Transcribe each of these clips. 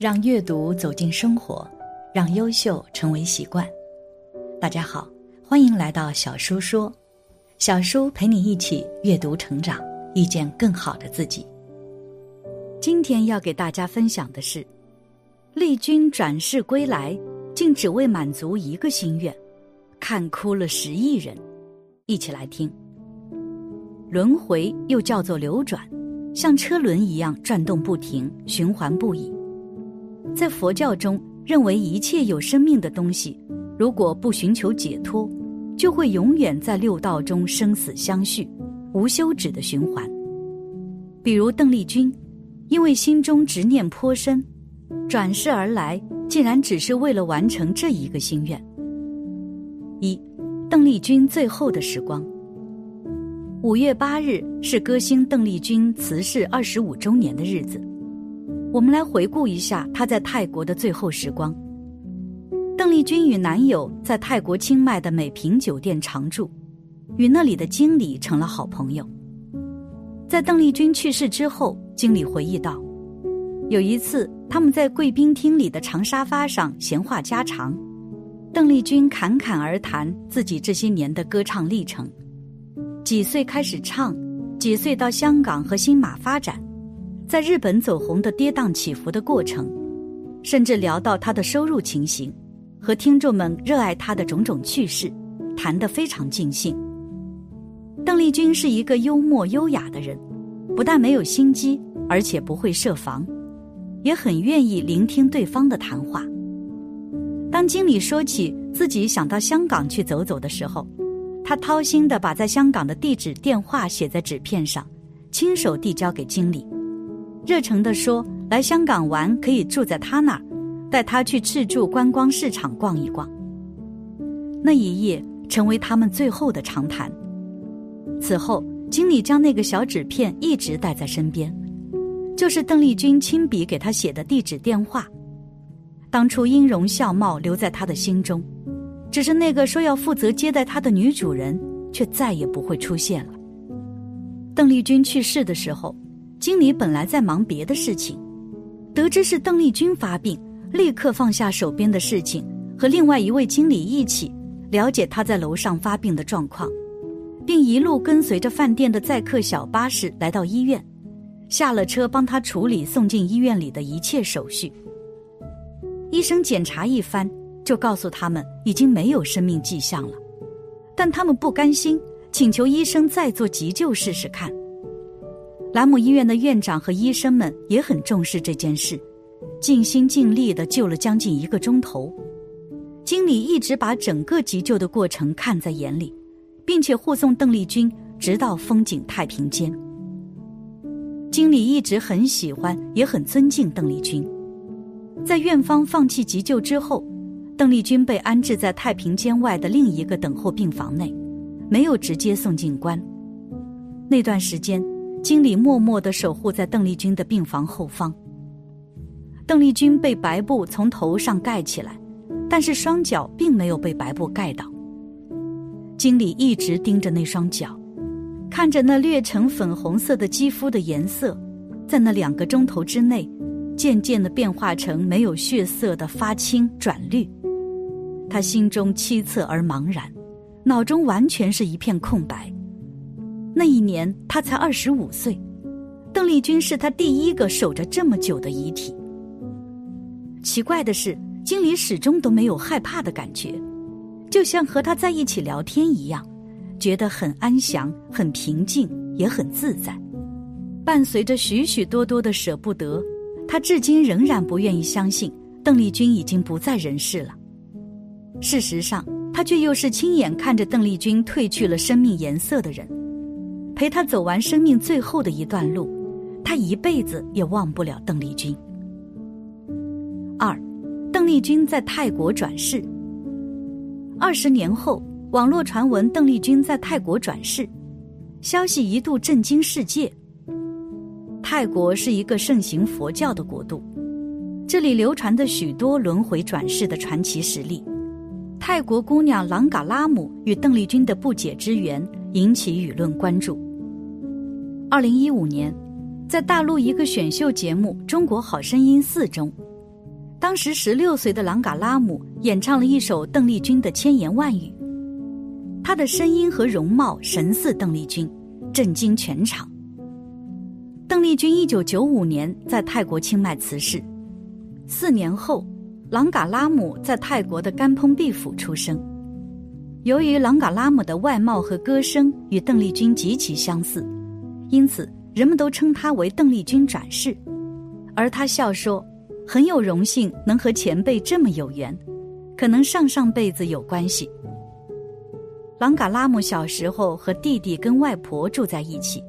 让阅读走进生活，让优秀成为习惯。大家好，欢迎来到小叔说，小叔陪你一起阅读成长，遇见更好的自己。今天要给大家分享的是，丽君转世归来，竟只为满足一个心愿，看哭了十亿人。一起来听。轮回又叫做流转，像车轮一样转动不停，循环不已。在佛教中，认为一切有生命的东西，如果不寻求解脱，就会永远在六道中生死相续，无休止的循环。比如邓丽君，因为心中执念颇深，转世而来，竟然只是为了完成这一个心愿。一，邓丽君最后的时光。五月八日是歌星邓丽君辞世二十五周年的日子，我们来回顾一下她在泰国的最后时光。邓丽君与男友在泰国清迈的美平酒店常住，与那里的经理成了好朋友。在邓丽君去世之后，经理回忆道，有一次他们在贵宾厅里的长沙发上闲话家常，邓丽君侃侃而谈自己这些年的歌唱历程。几岁开始唱，几岁到香港和新马发展，在日本走红的跌宕起伏的过程，甚至聊到他的收入情形，和听众们热爱他的种种趣事，谈得非常尽兴。邓丽君是一个幽默优雅的人，不但没有心机，而且不会设防，也很愿意聆听对方的谈话。当经理说起自己想到香港去走走的时候，他掏心的把在香港的地址、电话写在纸片上，亲手递交给经理，热诚的说：“来香港玩可以住在他那儿，带他去赤柱观光市场逛一逛。”那一夜成为他们最后的长谈。此后，经理将那个小纸片一直带在身边，就是邓丽君亲笔给他写的地址、电话。当初音容笑貌留在他的心中。只是那个说要负责接待他的女主人，却再也不会出现了。邓丽君去世的时候，经理本来在忙别的事情，得知是邓丽君发病，立刻放下手边的事情，和另外一位经理一起了解她在楼上发病的状况，并一路跟随着饭店的载客小巴士来到医院，下了车帮她处理送进医院里的一切手续。医生检查一番。就告诉他们已经没有生命迹象了，但他们不甘心，请求医生再做急救试试看。兰姆医院的院长和医生们也很重视这件事，尽心尽力的救了将近一个钟头。经理一直把整个急救的过程看在眼里，并且护送邓丽君直到风景太平间。经理一直很喜欢，也很尊敬邓丽君。在院方放弃急救之后。邓丽君被安置在太平间外的另一个等候病房内，没有直接送进关。那段时间，经理默默的守护在邓丽君的病房后方。邓丽君被白布从头上盖起来，但是双脚并没有被白布盖到。经理一直盯着那双脚，看着那略呈粉红色的肌肤的颜色，在那两个钟头之内，渐渐的变化成没有血色的发青转绿。他心中凄恻而茫然，脑中完全是一片空白。那一年他才二十五岁，邓丽君是他第一个守着这么久的遗体。奇怪的是，经理始终都没有害怕的感觉，就像和他在一起聊天一样，觉得很安详、很平静，也很自在。伴随着许许多多的舍不得，他至今仍然不愿意相信邓丽君已经不在人世了。事实上，他却又是亲眼看着邓丽君褪去了生命颜色的人，陪他走完生命最后的一段路，他一辈子也忘不了邓丽君。二，邓丽君在泰国转世。二十年后，网络传闻邓丽君在泰国转世，消息一度震惊世界。泰国是一个盛行佛教的国度，这里流传着许多轮回转世的传奇实例。泰国姑娘朗嘎拉姆与邓丽君的不解之缘引起舆论关注。二零一五年，在大陆一个选秀节目《中国好声音四》中，当时十六岁的朗嘎拉姆演唱了一首邓丽君的千言万语，她的声音和容貌神似邓丽君，震惊全场。邓丽君一九九五年在泰国清迈辞世，四年后，朗嘎拉姆在泰国的甘蓬毕府出生。由于朗嘎拉姆的外貌和歌声与邓丽君极其相似，因此人们都称他为邓丽君转世。而他笑说：“很有荣幸能和前辈这么有缘，可能上上辈子有关系。”朗嘎拉姆小时候和弟弟跟外婆住在一起。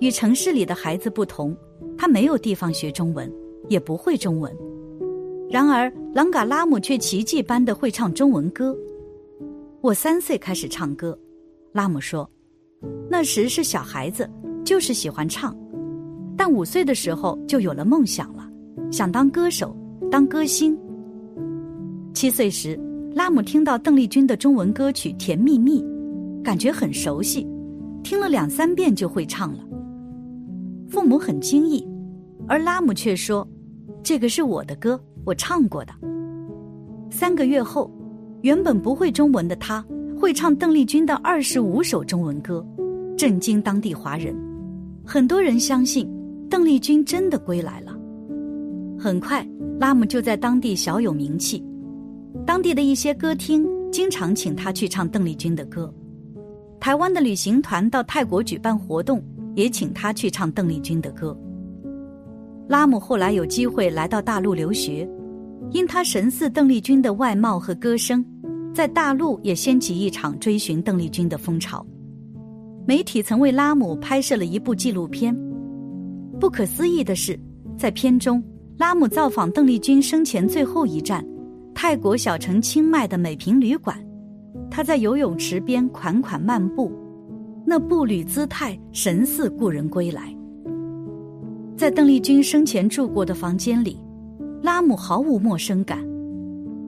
与城市里的孩子不同，他没有地方学中文，也不会中文。然而，朗嘎拉姆却奇迹般的会唱中文歌。我三岁开始唱歌，拉姆说，那时是小孩子，就是喜欢唱。但五岁的时候就有了梦想了，想当歌手，当歌星。七岁时，拉姆听到邓丽君的中文歌曲《甜蜜蜜》，感觉很熟悉，听了两三遍就会唱了。父母很惊异，而拉姆却说：“这个是我的歌，我唱过的。”三个月后，原本不会中文的他会唱邓丽君的二十五首中文歌，震惊当地华人。很多人相信邓丽君真的归来了。很快，拉姆就在当地小有名气，当地的一些歌厅经常请他去唱邓丽君的歌。台湾的旅行团到泰国举办活动。也请他去唱邓丽君的歌。拉姆后来有机会来到大陆留学，因他神似邓丽君的外貌和歌声，在大陆也掀起一场追寻邓丽君的风潮。媒体曾为拉姆拍摄了一部纪录片。不可思议的是，在片中，拉姆造访邓丽君生前最后一站——泰国小城清迈的美平旅馆，他在游泳池边款款漫步。那步履姿态神似故人归来。在邓丽君生前住过的房间里，拉姆毫无陌生感，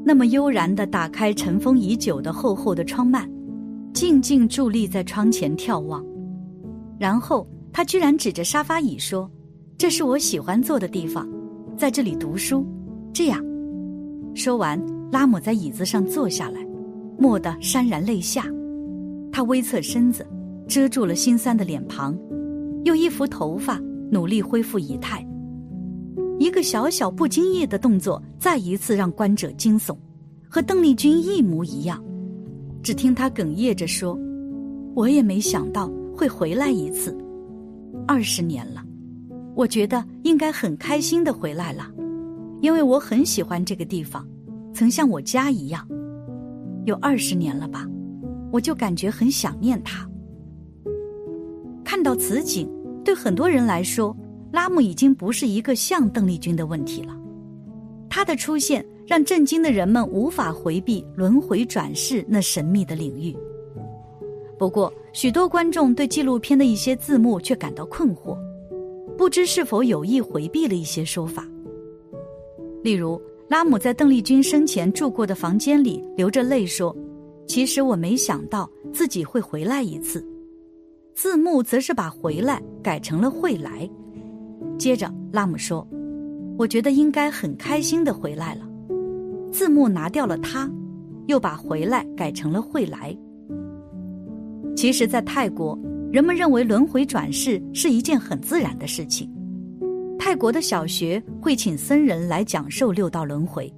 那么悠然地打开尘封已久的厚厚的窗幔，静静伫立在窗前眺望。然后他居然指着沙发椅说：“这是我喜欢坐的地方，在这里读书。”这样，说完，拉姆在椅子上坐下来，蓦地潸然泪下。他微侧身子。遮住了心酸的脸庞，用一扶头发，努力恢复仪态。一个小小不经意的动作，再一次让观者惊悚，和邓丽君一模一样。只听她哽咽着说：“我也没想到会回来一次，二十年了，我觉得应该很开心的回来了，因为我很喜欢这个地方，曾像我家一样。有二十年了吧，我就感觉很想念他。”看到此景，对很多人来说，拉姆已经不是一个像邓丽君的问题了。他的出现让震惊的人们无法回避轮回转世那神秘的领域。不过，许多观众对纪录片的一些字幕却感到困惑，不知是否有意回避了一些说法。例如，拉姆在邓丽君生前住过的房间里流着泪说：“其实我没想到自己会回来一次。”字幕则是把“回来”改成了“会来”。接着，拉姆说：“我觉得应该很开心的回来了。”字幕拿掉了“他”，又把“回来”改成了“会来”。其实，在泰国，人们认为轮回转世是一件很自然的事情。泰国的小学会请僧人来讲授六道轮回，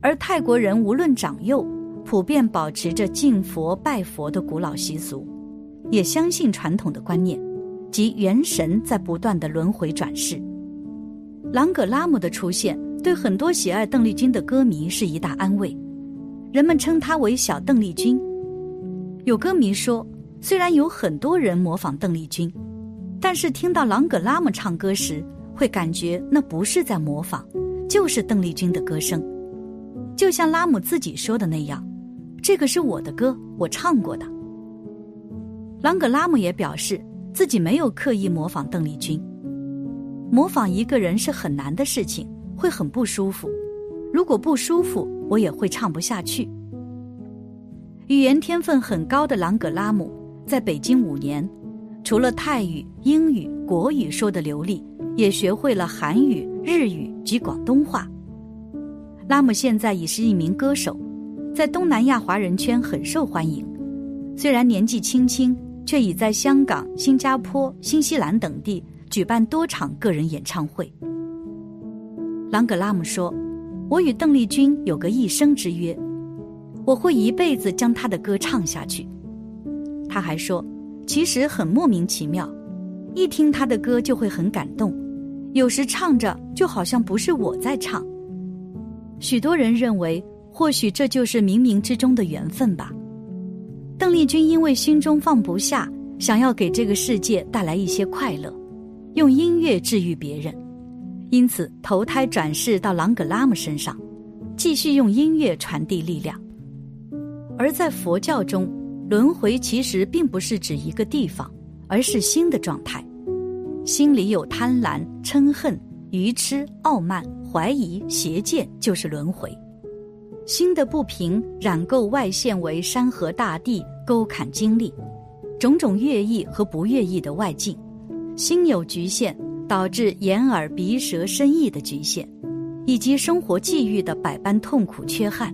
而泰国人无论长幼，普遍保持着敬佛拜佛的古老习俗。也相信传统的观念，即元神在不断的轮回转世。朗格拉姆的出现，对很多喜爱邓丽君的歌迷是一大安慰。人们称她为“小邓丽君”。有歌迷说，虽然有很多人模仿邓丽君，但是听到朗格拉姆唱歌时，会感觉那不是在模仿，就是邓丽君的歌声。就像拉姆自己说的那样：“这个是我的歌，我唱过的。”朗格拉姆也表示自己没有刻意模仿邓丽君。模仿一个人是很难的事情，会很不舒服。如果不舒服，我也会唱不下去。语言天分很高的朗格拉姆在北京五年，除了泰语、英语、国语说的流利，也学会了韩语、日语及广东话。拉姆现在已是一名歌手，在东南亚华人圈很受欢迎。虽然年纪轻轻，却已在香港、新加坡、新西兰等地举办多场个人演唱会。朗格拉姆说：“我与邓丽君有个一生之约，我会一辈子将她的歌唱下去。”他还说：“其实很莫名其妙，一听她的歌就会很感动，有时唱着就好像不是我在唱。”许多人认为，或许这就是冥冥之中的缘分吧。邓丽君因为心中放不下，想要给这个世界带来一些快乐，用音乐治愈别人，因此投胎转世到朗格拉姆身上，继续用音乐传递力量。而在佛教中，轮回其实并不是指一个地方，而是心的状态。心里有贪婪、嗔恨、愚痴、傲慢。怀疑、邪见就是轮回，心的不平染垢外现为山河大地、沟坎经历，种种乐意和不乐意的外境，心有局限，导致眼耳鼻舌身意的局限，以及生活际遇的百般痛苦缺憾，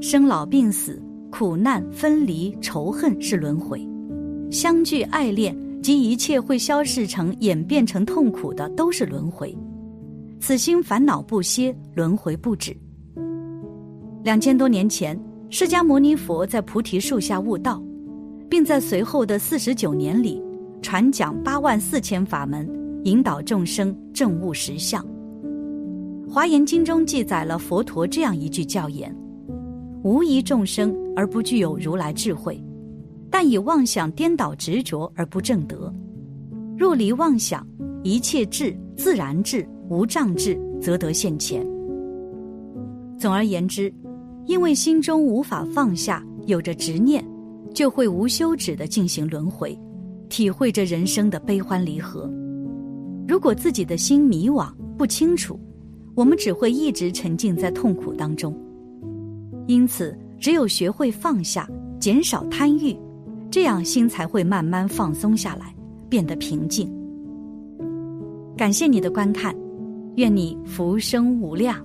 生老病死、苦难、分离、仇恨是轮回，相聚、爱恋及一切会消逝成、演变成痛苦的都是轮回。此心烦恼不歇，轮回不止。两千多年前，释迦牟尼佛在菩提树下悟道，并在随后的四十九年里，传讲八万四千法门，引导众生证悟实相。华严经中记载了佛陀这样一句教言：“无疑众生而不具有如来智慧，但以妄想颠倒执着而不正得。若离妄想，一切智自然智。”无障智，则得现前。总而言之，因为心中无法放下，有着执念，就会无休止的进行轮回，体会着人生的悲欢离合。如果自己的心迷惘不清楚，我们只会一直沉浸在痛苦当中。因此，只有学会放下，减少贪欲，这样心才会慢慢放松下来，变得平静。感谢你的观看。愿你福生无量。